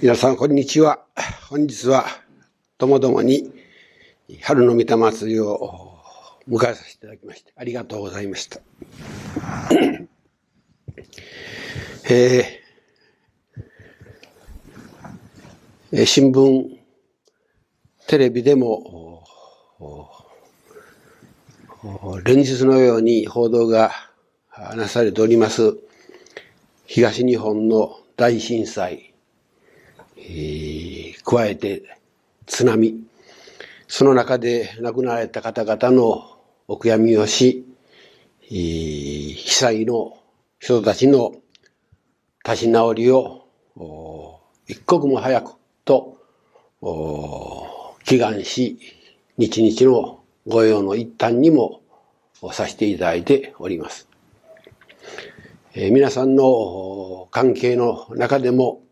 皆さん、こんにちは。本日は、ともどもに、春の御霊祭りを迎えさせていただきまして、ありがとうございました。えー、新聞、テレビでも、連日のように報道がなされております、東日本の大震災、えー、加えて津波、その中で亡くなられた方々のお悔やみをし、えー、被災の人たちの立ち直りを一刻も早くと祈願し、日々の御用の一端にもさせていただいております。えー、皆さんの関係の中でも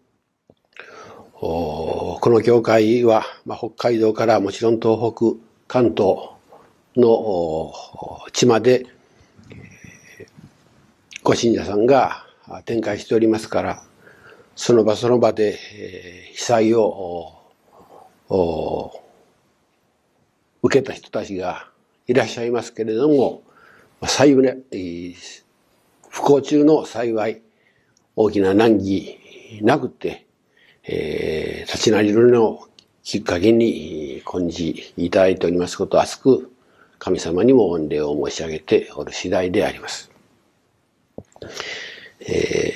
この教会は、まあ、北海道からもちろん東北、関東の地まで、ご信者さんが展開しておりますから、その場その場で、被災を受けた人たちがいらっしゃいますけれども、幸い、不幸中の幸い、大きな難儀なくて、えー、立ち直りのきっかけに今日いただいておりますことを厚く神様にも御礼を申し上げておる次第であります。え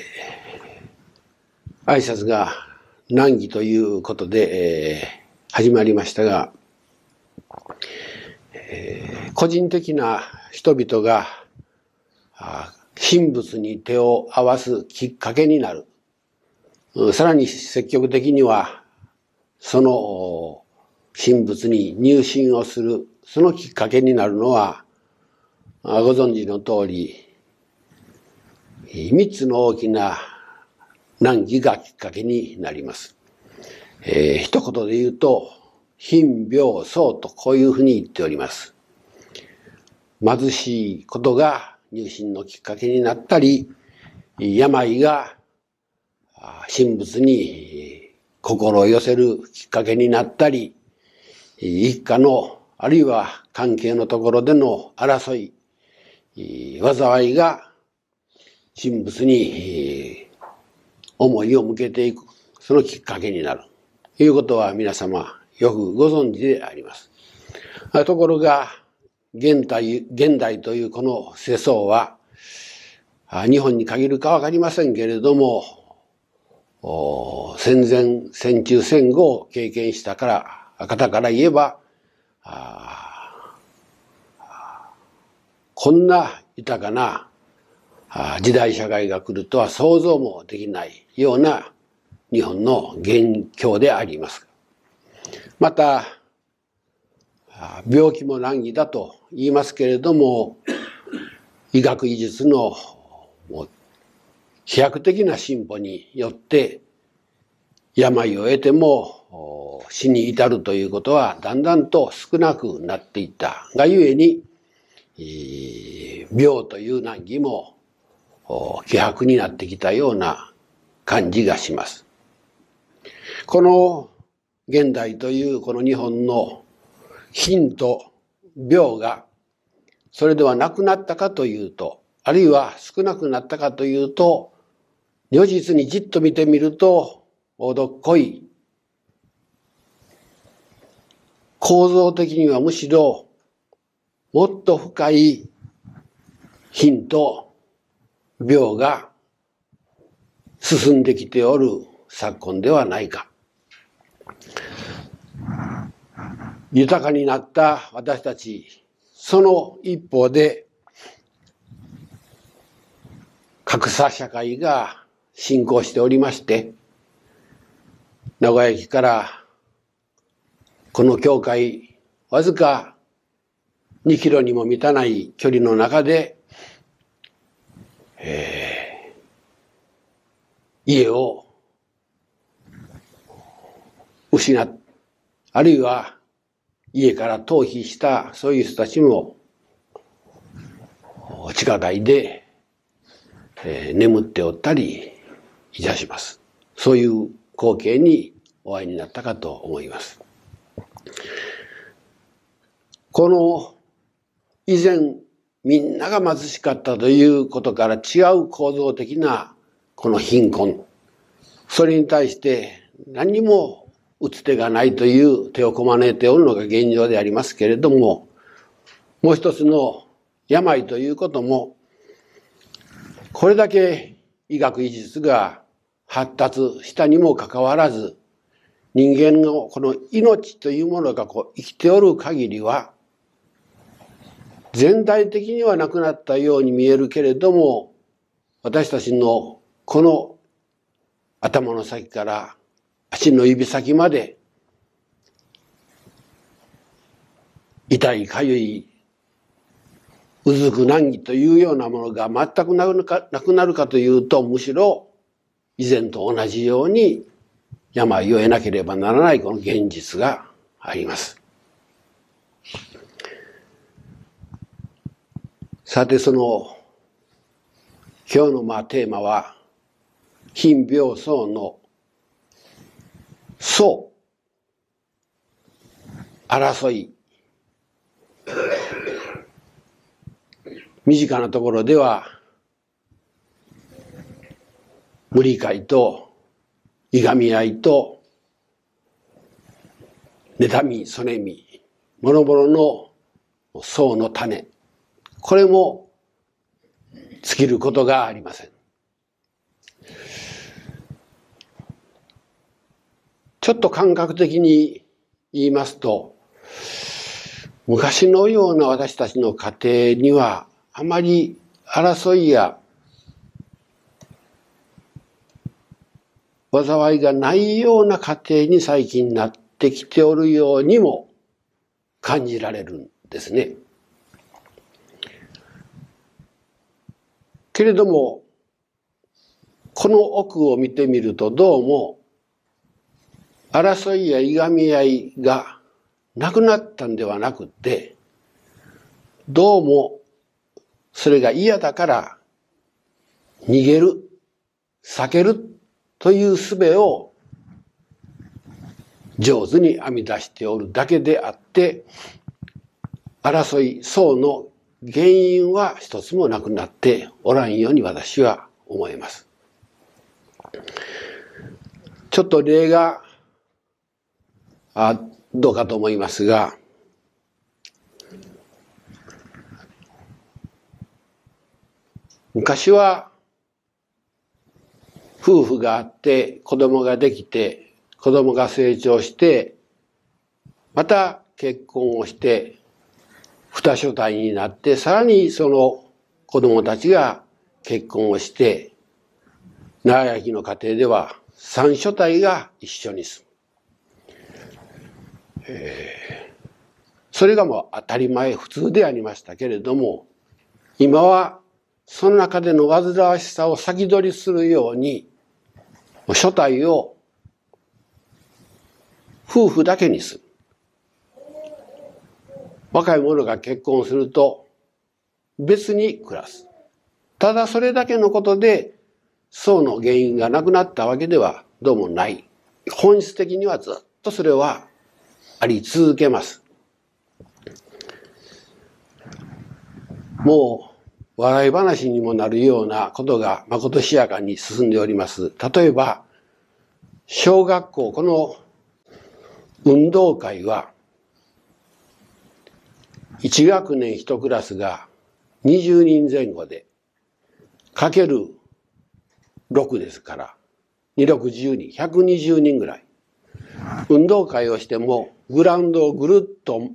ー、挨拶が難儀ということで、えー、始まりましたが、えー、個人的な人々が神仏に手を合わすきっかけになる。さらに積極的には、その神仏に入信をする、そのきっかけになるのは、ご存知の通り、三つの大きな難儀がきっかけになります。えー、一言で言うと、貧病層とこういうふうに言っております。貧しいことが入信のきっかけになったり、病が神仏に心を寄せるきっかけになったり、一家の、あるいは関係のところでの争い、災いが神仏に思いを向けていく、そのきっかけになる。ということは皆様よくご存知であります。ところが、現代、現代というこの世相は、日本に限るかわかりませんけれども、戦前、戦中、戦後を経験したから、方から言えば、こんな豊かな時代社会が来るとは想像もできないような日本の現況であります。また、病気も難儀だと言いますけれども、医学医術の飛躍的な進歩によって病を得ても死に至るということはだんだんと少なくなっていったがゆえに病という難儀も希薄になってきたような感じがします。この現代というこの日本の貧と病がそれではなくなったかというとあるいは少なくなったかというと如実にじっと見てみると、おどっこい。構造的にはむしろ、もっと深い貧と病が進んできておる昨今ではないか。豊かになった私たち、その一方で、格差社会が進行しておりまして、名古屋駅からこの教会、わずか2キロにも満たない距離の中で、えー、家を失っ、あるいは家から逃避したそういう人たちも地下街で、えー、眠っておったりいたします。そういう光景にお会いになったかと思います。この以前みんなが貧しかったということから違う構造的なこの貧困。それに対して何も打つ手がないという手をこまねておるのが現状でありますけれども、もう一つの病ということも、これだけ医学医術が発達したにもかかわらず、人間のこの命というものがこう生きておる限りは、全体的にはなくなったように見えるけれども、私たちのこの頭の先から足の指先まで痛いかゆいうずく難儀というようなものが全くなくなるかというとむしろ以前と同じように病を得なければならないこの現実があります。さてその今日のまあテーマは貧病層の層争い身近なところでは無理解といがみ合いと妬み、そねみ、諸々の層の種、これも尽きることがありません。ちょっと感覚的に言いますと、昔のような私たちの家庭にはあまり争いや災いがないような家庭に最近なってきておるようにも感じられるんですね。けれども、この奥を見てみるとどうも争いやいがみ合いがなくなったんではなくて、どうもそれが嫌だから逃げる、避けるという術を上手に編み出しておるだけであって、争い、層の原因は一つもなくなっておらんように私は思います。ちょっと例が、あどうかと思いますが、昔は夫婦があって子供ができて子供が成長してまた結婚をして二所帯になってさらにその子供たちが結婚をして長焼きの家庭では三所帯が一緒に住む。えー、それがもう当たり前普通でありましたけれども今はその中での煩わしさを先取りするように初体を夫婦だけにする。若い者が結婚すると別に暮らす。ただそれだけのことで層の原因がなくなったわけではどうもない。本質的にはずっとそれはあり続けます。もう笑い話にもなるようなことがまことしやかに進んでおります。例えば、小学校、この運動会は、1学年1クラスが20人前後で、かける6ですから、2、6、12、120人ぐらい。運動会をしても、グラウンドをぐるっと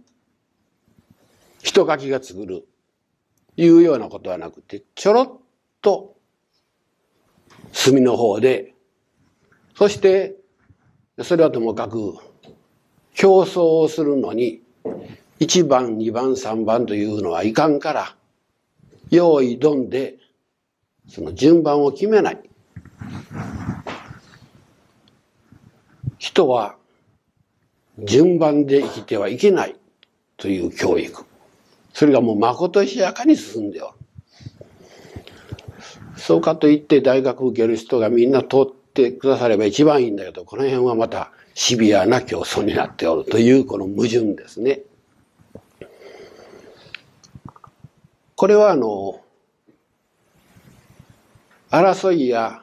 人書きが作る、いうようなことはなくて、ちょろっと隅の方でそして、それはともかく、競争をするのに、1番、2番、3番というのはいかんから、用意どんで、その順番を決めない。人は順番で生きてはいけないという教育。それがもうまことしやかに進んでおる。そうかといって大学受ける人がみんな通ってくだされば一番いいんだけど、この辺はまたシビアな競争になっておるというこの矛盾ですね。これはあの、争いや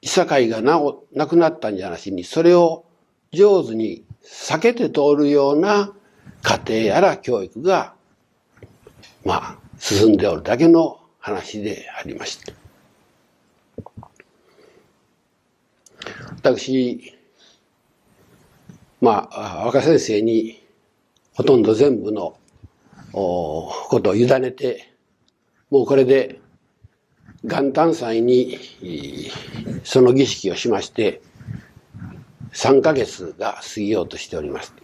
いさかいがなおなくなったんじゃなしに、それを上手に避けて通るような家庭やら教育が、まあ、進んでおるだけの話でありました。私、まあ、若先生にほとんど全部のことを委ねて、もうこれで元旦祭にその儀式をしまして、3ヶ月が過ぎようとしております。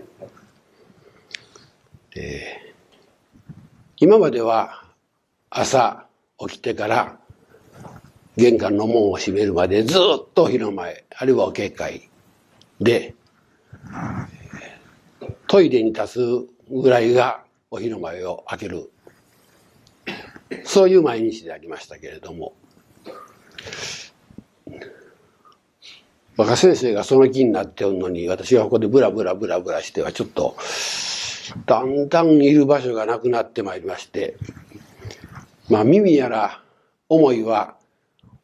えー、今までは朝起きてから玄関の門を閉めるまでずっとお昼前、あるいはお警戒で、トイレに立つぐらいがお昼前を開ける。そういう毎日でありましたけれども、若先生がその気になっておるのに、私がここでブラブラブラブラしてはちょっと、だんだんいる場所がなくなってまいりまして、まあ耳やら思いは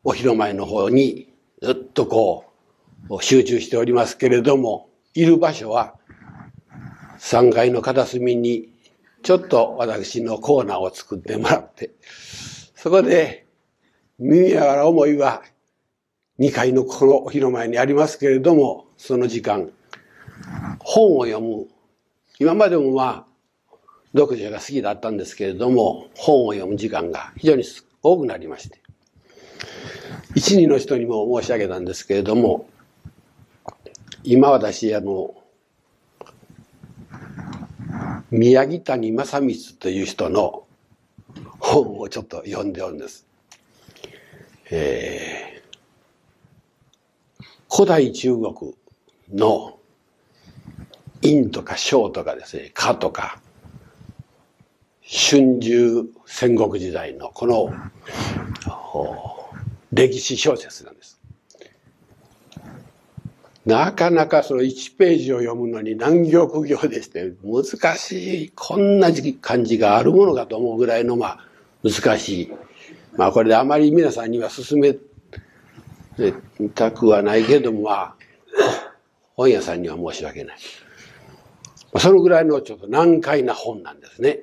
お広前の方にずっとこう集中しておりますけれども、いる場所は3階の片隅にちょっと私のコーナーを作ってもらって、そこで耳やら思いは2階のこのお広前にありますけれども、その時間、本を読む。今までもまあ、読者が好きだったんですけれども、本を読む時間が非常に多くなりまして。一人の人にも申し上げたんですけれども、今私、あの、宮城谷正光という人の本をちょっと読んでおるんです。えー、古代中国の陰とか小とかですね、かとか、春秋戦国時代のこの歴史小説なんです。なかなかその1ページを読むのに難行苦行でして難しい、こんな感じがあるものかと思うぐらいのまあ難しい。まあこれであまり皆さんには勧めたくはないけどもまあ本屋さんには申し訳ない。そのぐらいのちょっと難解な本なんですね。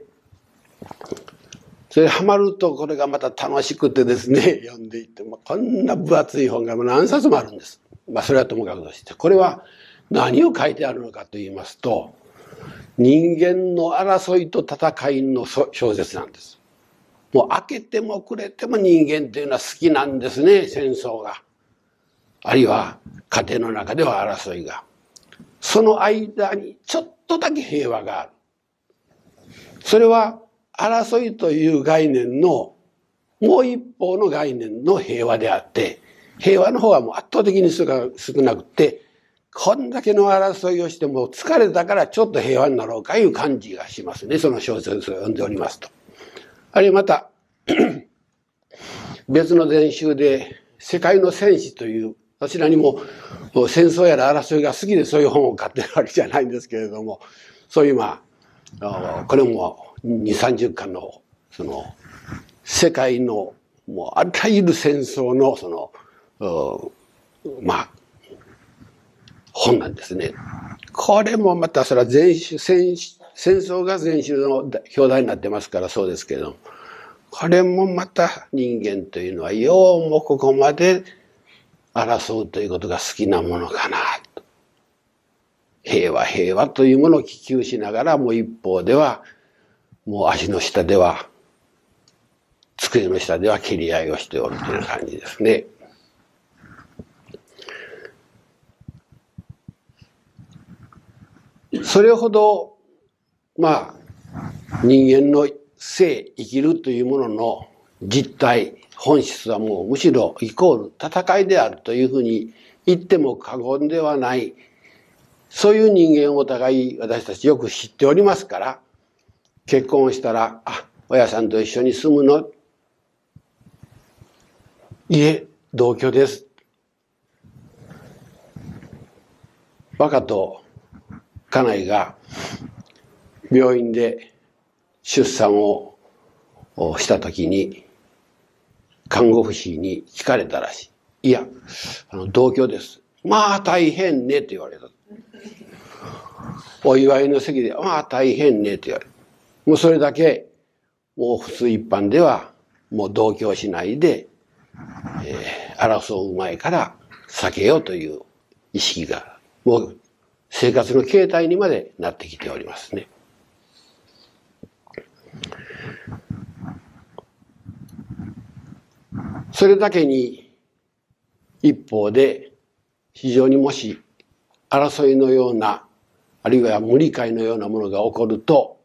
それハマるとこれがまた楽しくてですね、読んでいって、まあ、こんな分厚い本が何冊もあるんです。まあそれはともかくとして、これは何を書いてあるのかと言いますと、人間の争いと戦いの小説なんです。もう開けてもくれても人間っていうのは好きなんですね、戦争が。あるいは家庭の中では争いが。その間にちょっとだけ平和がある。それは争いという概念のもう一方の概念の平和であって、平和の方はもう圧倒的に少なくて、こんだけの争いをしても疲れたからちょっと平和になろうかいう感じがしますね。その小説を読んでおりますと。あるいはまた、別の前集で世界の戦士という、どちらにも戦争やら争いが好きでそういう本を買ってるわけじゃないんですけれども、そういうまあ、これも2、30巻の、その、世界の、もう、あらゆる戦争の、その、まあ、本なんですね。これもまた、それは全種、戦争が全種の表題になってますからそうですけれども、これもまた人間というのは、ようもここまで争うということが好きなものかなと。平和平和というものを希求しながらもう一方ではもう足の下では、机の下では切り合いをしておるという感じですね。それほど、まあ、人間の生、生きるというものの実態、本質はもうむしろイコール戦いであるというふうに言っても過言ではない、そういう人間をお互い私たちよく知っておりますから、結婚したら、あ、親さんと一緒に住むの？いえ、同居です。若と家内が病院で出産をした時に看護婦士に聞かれたらしい。いや、あの同居です。まあ大変ねって言われた。お祝いの席で、まあ大変ねって言われる。もうそれだけ、もう普通一般では、もう同居しないで、えー、争う前から避けようという意識が、もう生活の形態にまでなってきておりますね。それだけに一方で非常にもし争いのようなあるいは無理解のようなものが起こると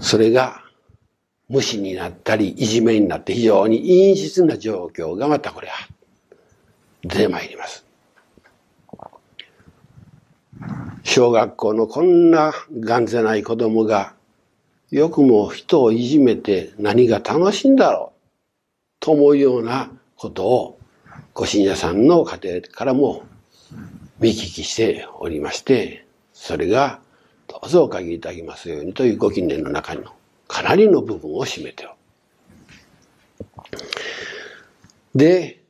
それが無視になったりいじめになって非常に陰湿な状況がまたこれは出てまいります。小学校のこんながんぜない子供がよくも人をいじめて何が楽しいんだろうと思うようなことをご信者さんの家庭からも見聞きしておりまして、それがどうぞお限りいただきますようにというご近年の中のかなりの部分を占めておる。で、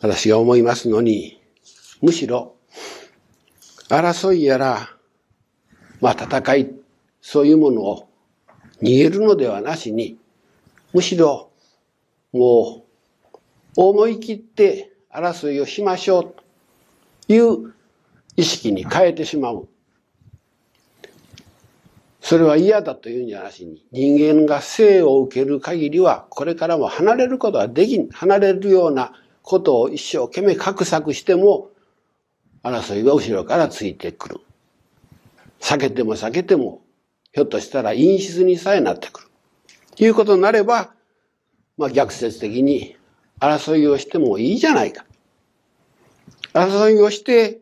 私が思いますのに、むしろ争いやら、まあ戦い、そういうものを逃げるのではなしに、むしろもう思い切って争いをしましょうという意識に変えてしまう。それは嫌だというんじゃなしに、人間が生を受ける限りは、これからも離れることはできん。離れるようなことを一生懸命画策しても、争いが後ろからついてくる。避けても避けても、ひょっとしたら陰湿にさえなってくる。ということになれば、まあ逆説的に争いをしてもいいじゃないか。争いをして、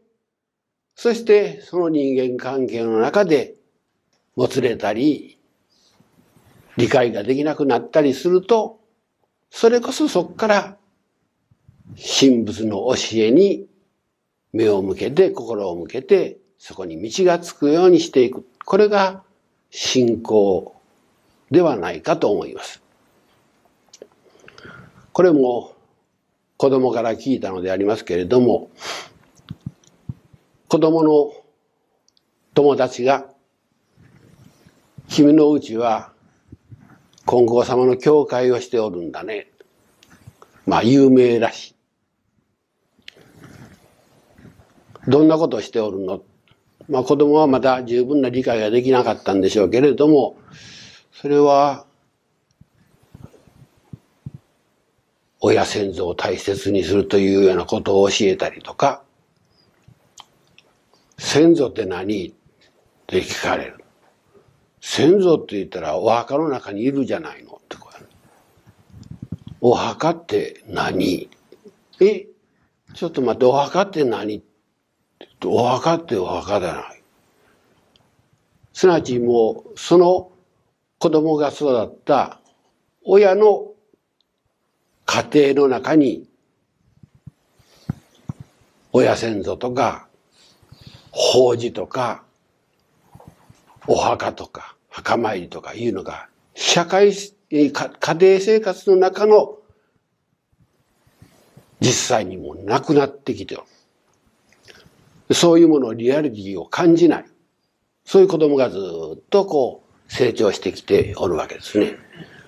そしてその人間関係の中でもつれたり、理解ができなくなったりすると、それこそそこから神仏の教えに目を向けて、心を向けて、そこに道がつくようにしていく。これが信仰ではないかと思います。これも子供から聞いたのでありますけれども、子供の友達が、君のうちは金剛様の教会をしておるんだね。まあ有名らしい。どんなことをしておるの？まあ子供はまだ十分な理解ができなかったんでしょうけれども、それは親先祖を大切にするというようなことを教えたりとか、先祖って何？って聞かれる。先祖って言ったらお墓の中にいるじゃないのってお墓って何？え？ちょっと待って、お墓って何？お墓ってお墓じゃな。い。すなわちもう、その子供が育った親の家庭の中に、親先祖とか、法事とか、お墓とか、墓参りとかいうのが、社会、家庭生活の中の実際にもなくなってきてる。そういうものをリアリティを感じない。そういう子供がずっとこう成長してきておるわけですね。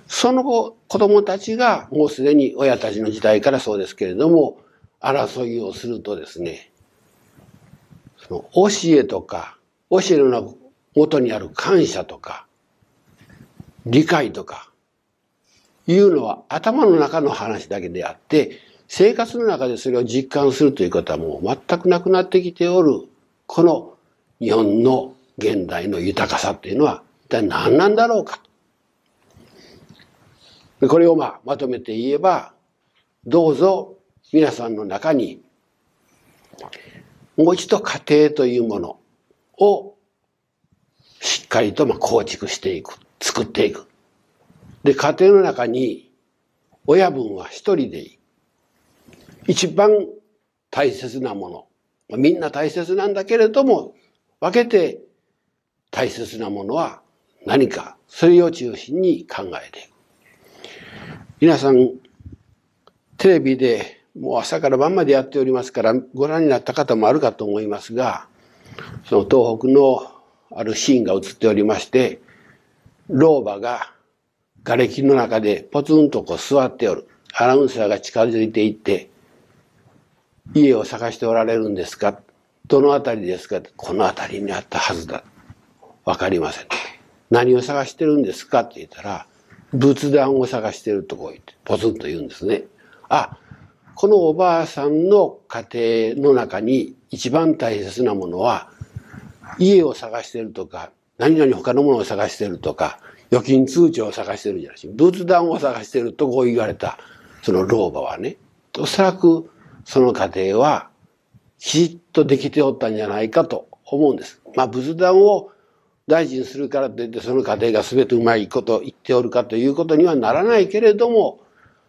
その後、子供たちがもうすでに親たちの時代からそうですけれども、争いをするとですね、その教えとか、教えの元にある感謝とか、理解とか、いうのは頭の中の話だけであって、生活の中でそれを実感するということはもう全くなくなってきておる、この日本の現代の豊かさっていうのは一体何なんだろうか。これをまあまとめて言えば、どうぞ皆さんの中に、もう一度家庭というものをしっかりとまあ構築していく、作っていく。で、家庭の中に親分は一人でいい。一番大切なものみんな大切なんだけれども、分けて大切なものは何か、それを中心に考えていく。皆さん、テレビでもう朝から晩までやっておりますから、ご覧になった方もあるかと思いますが、その東北のあるシーンが映っておりまして、老婆が瓦礫の中でポツンとこう座っておる。アナウンサーが近づいていって、家を探しておられるんですか？どの辺りですか？この辺りにあったはずだ。わかりません。何を探してるんですか？って言ったら、仏壇を探してるとこ行って、ポツンと言うんですね。あ、このおばあさんの家庭の中に一番大切なものは、家を探してるとか、何々他のものを探してるとか、預金通帳を探してるんじゃないし、仏壇を探してるとこう言われた、その老婆はね、おそらくその家庭は、きちっとできておったんじゃないかと思うんです。まあ仏壇を大事にするからといってその家庭が全てうまいこと言っておるかということにはならないけれども、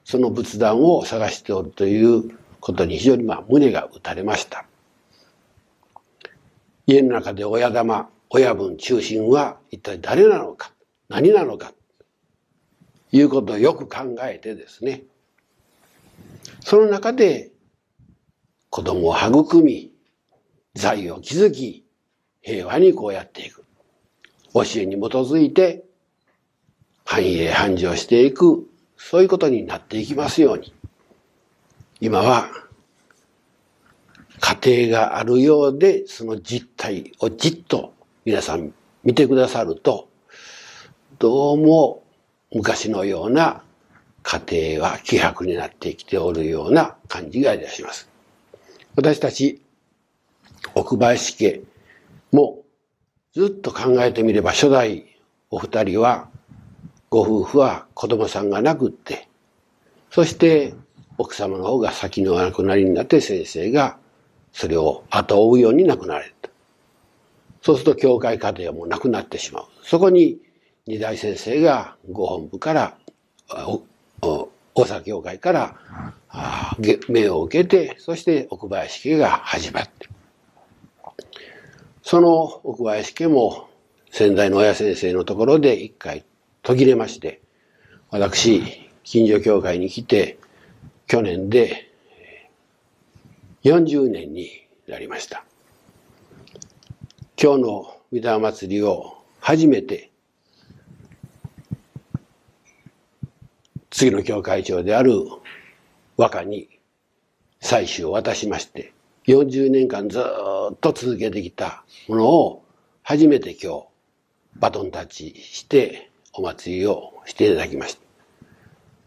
その仏壇を探しておるということに非常にまあ胸が打たれました。家の中で親玉、親分中心は一体誰なのか、何なのか、いうことをよく考えてですね、その中で子供を育み、財を築き、平和にこうやって。教えに基づいて繁栄繁盛していくそういうことになっていきますように。今は、家庭があるようで、その実態をじっと皆さん見てくださると、どうも昔のような家庭は希薄になってきておるような感じがいたします。私たち、奥林家もずっと考えてみれば初代お二人はご夫婦は子供さんが亡くって、そして奥様の方が先の亡くなりになって先生がそれを後追うように亡くなられた。そうすると教会家庭はもうなくなってしまう。そこに二代先生がご本部から、大阪教会から命を受けて、そして奥林家が始まって。その奥林家も先代の親先生のところで一回途切れまして、私、近所教会に来て、去年で40年になりました。今日の御霊祭りを初めて、次の教会長である和歌に採取を渡しまして、40年間ずっと続けてきたものを初めて今日バトンタッチしてお祭りをしていただきました。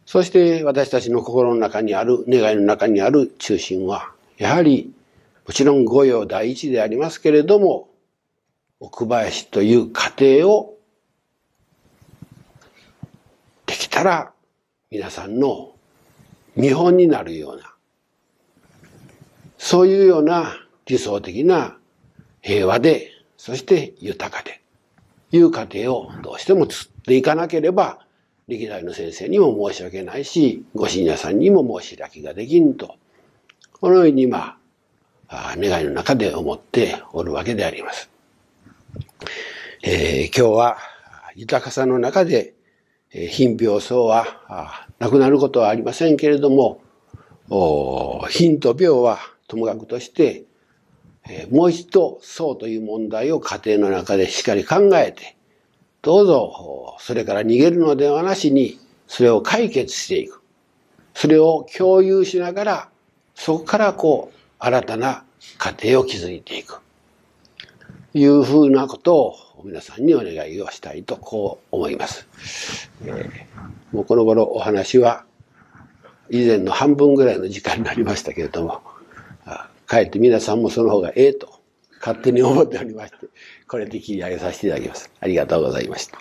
そして私たちの心の中にある、願いの中にある中心は、やはり、もちろん御用第一でありますけれども、奥林という過程を、できたら皆さんの見本になるような、そういうような理想的な平和で、そして豊かで、いう過程をどうしても作っていかなければ、歴代の先生にも申し訳ないし、ご信者さんにも申し開きができんと、このように今、願いの中で思っておるわけであります。えー、今日は豊かさの中で、えー、貧病層はなくなることはありませんけれども、貧と病はともかくとして、えー、もう一度層という問題を家庭の中でしっかり考えて、どうぞ、それから逃げるのではなしに、それを解決していく。それを共有しながら、そこからこう、新たな家庭を築いていく。いうふうなことを皆さんにお願いをしたいとこう思います。えー、もうこの頃お話は以前の半分ぐらいの時間になりましたけれども、かえって皆さんもその方がええと勝手に思っておりまして、これで切り上げさせていただきます。ありがとうございました。